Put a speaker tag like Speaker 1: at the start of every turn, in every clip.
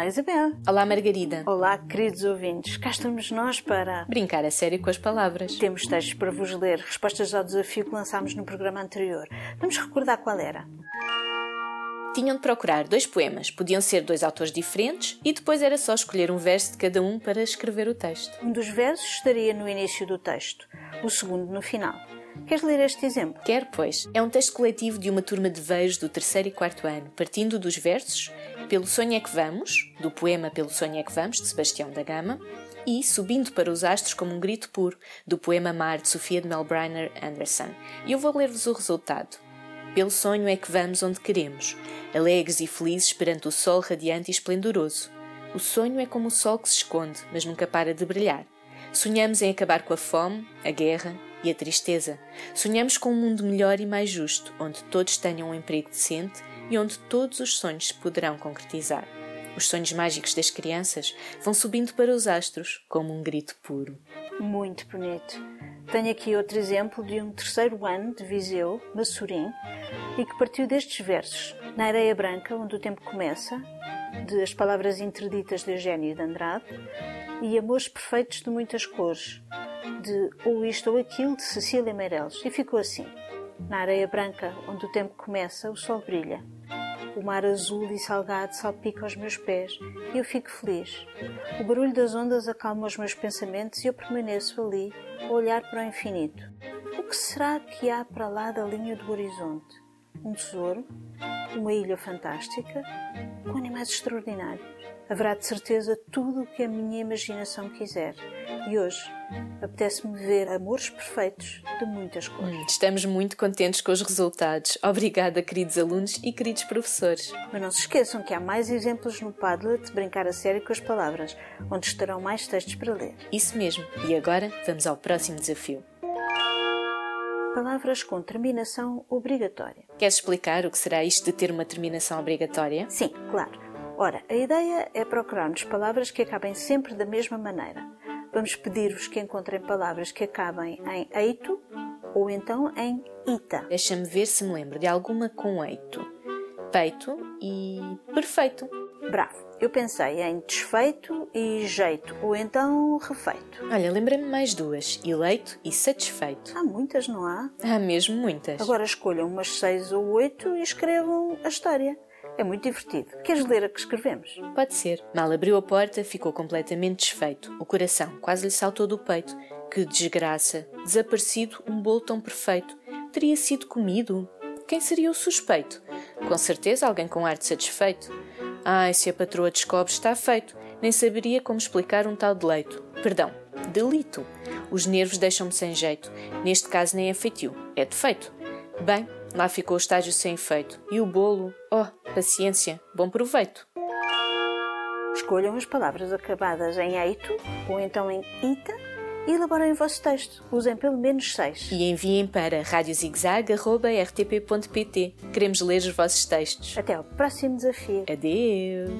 Speaker 1: Olá, Isabel.
Speaker 2: Olá, Margarida.
Speaker 1: Olá, queridos ouvintes. Cá estamos nós para.
Speaker 2: Brincar a sério com as palavras.
Speaker 1: Temos textos para vos ler, respostas ao desafio que lançámos no programa anterior. Vamos recordar qual era.
Speaker 2: Tinham de procurar dois poemas, podiam ser dois autores diferentes e depois era só escolher um verso de cada um para escrever o texto.
Speaker 1: Um dos versos estaria no início do texto, o segundo no final. Queres ler este exemplo?
Speaker 2: Quer, pois. É um texto coletivo de uma turma de veios do terceiro e quarto ano, partindo dos versos Pelo Sonho é que Vamos, do poema Pelo Sonho é que Vamos, de Sebastião da Gama, e Subindo para os Astros como um Grito Puro, do poema Mar, de Sofia de Melbriner Anderson. E eu vou ler-vos o resultado. Pelo sonho é que vamos onde queremos, alegres e felizes perante o sol radiante e esplendoroso. O sonho é como o sol que se esconde, mas nunca para de brilhar. Sonhamos em acabar com a fome, a guerra e a tristeza. Sonhamos com um mundo melhor e mais justo, onde todos tenham um emprego decente e onde todos os sonhos se poderão concretizar. Os sonhos mágicos das crianças vão subindo para os astros como um grito puro.
Speaker 1: Muito bonito. Tenho aqui outro exemplo de um terceiro ano de Viseu, Massurim, e que partiu destes versos. Na areia branca, onde o tempo começa, de As Palavras Interditas de Eugênio de Andrade, e Amores Perfeitos de Muitas Cores, de Ou Isto ou Aquilo, de Cecília Meireles. E ficou assim. Na areia branca, onde o tempo começa, o sol brilha. O mar azul e salgado salpica os meus pés e eu fico feliz. O barulho das ondas acalma os meus pensamentos e eu permaneço ali, a olhar para o infinito. O que será que há para lá da linha do horizonte? Um tesouro? Uma ilha fantástica? Com animais extraordinários? Haverá de certeza tudo o que a minha imaginação quiser. E hoje apetece-me ver amores perfeitos de muitas cores.
Speaker 2: Estamos muito contentes com os resultados. Obrigada, queridos alunos e queridos professores.
Speaker 1: Mas não se esqueçam que há mais exemplos no Padlet de brincar a sério com as palavras, onde estarão mais textos para ler.
Speaker 2: Isso mesmo. E agora vamos ao próximo desafio.
Speaker 1: Palavras com terminação obrigatória.
Speaker 2: Queres explicar o que será isto de ter uma terminação obrigatória?
Speaker 1: Sim, claro. Ora, a ideia é procurarmos palavras que acabem sempre da mesma maneira. Vamos pedir-vos que encontrem palavras que acabem em eito ou então em ita.
Speaker 2: Deixa-me ver se me lembro de alguma com eito. Peito e perfeito.
Speaker 1: Bravo. Eu pensei em desfeito e jeito, ou então refeito.
Speaker 2: Olha, lembrei-me mais duas: eleito e satisfeito.
Speaker 1: Há muitas, não há?
Speaker 2: Há mesmo muitas.
Speaker 1: Agora escolham umas seis ou oito e escrevam a história. É muito divertido. Queres ler a que escrevemos?
Speaker 2: Pode ser. Mal abriu a porta, ficou completamente desfeito. O coração quase lhe saltou do peito. Que desgraça! Desaparecido um bolo tão perfeito. Teria sido comido? Quem seria o suspeito? Com certeza alguém com ar de satisfeito. Ai, se a patroa descobre, está feito. Nem saberia como explicar um tal deleito. Perdão, delito. Os nervos deixam-me sem jeito. Neste caso nem é feitio, é defeito. Bem, lá ficou o estágio sem efeito. E o bolo? Oh, paciência, bom proveito.
Speaker 1: Escolham as palavras acabadas em eito ou então em ita elaborem o vosso texto. Usem pelo menos seis.
Speaker 2: E enviem para radiozigzag.rtp.pt. Queremos ler os vossos textos.
Speaker 1: Até ao próximo desafio.
Speaker 2: Adeus!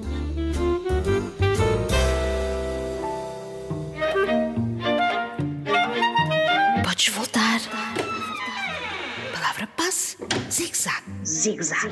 Speaker 3: Podes voltar. Palavra passe, zig-zag.
Speaker 4: Zig-zag.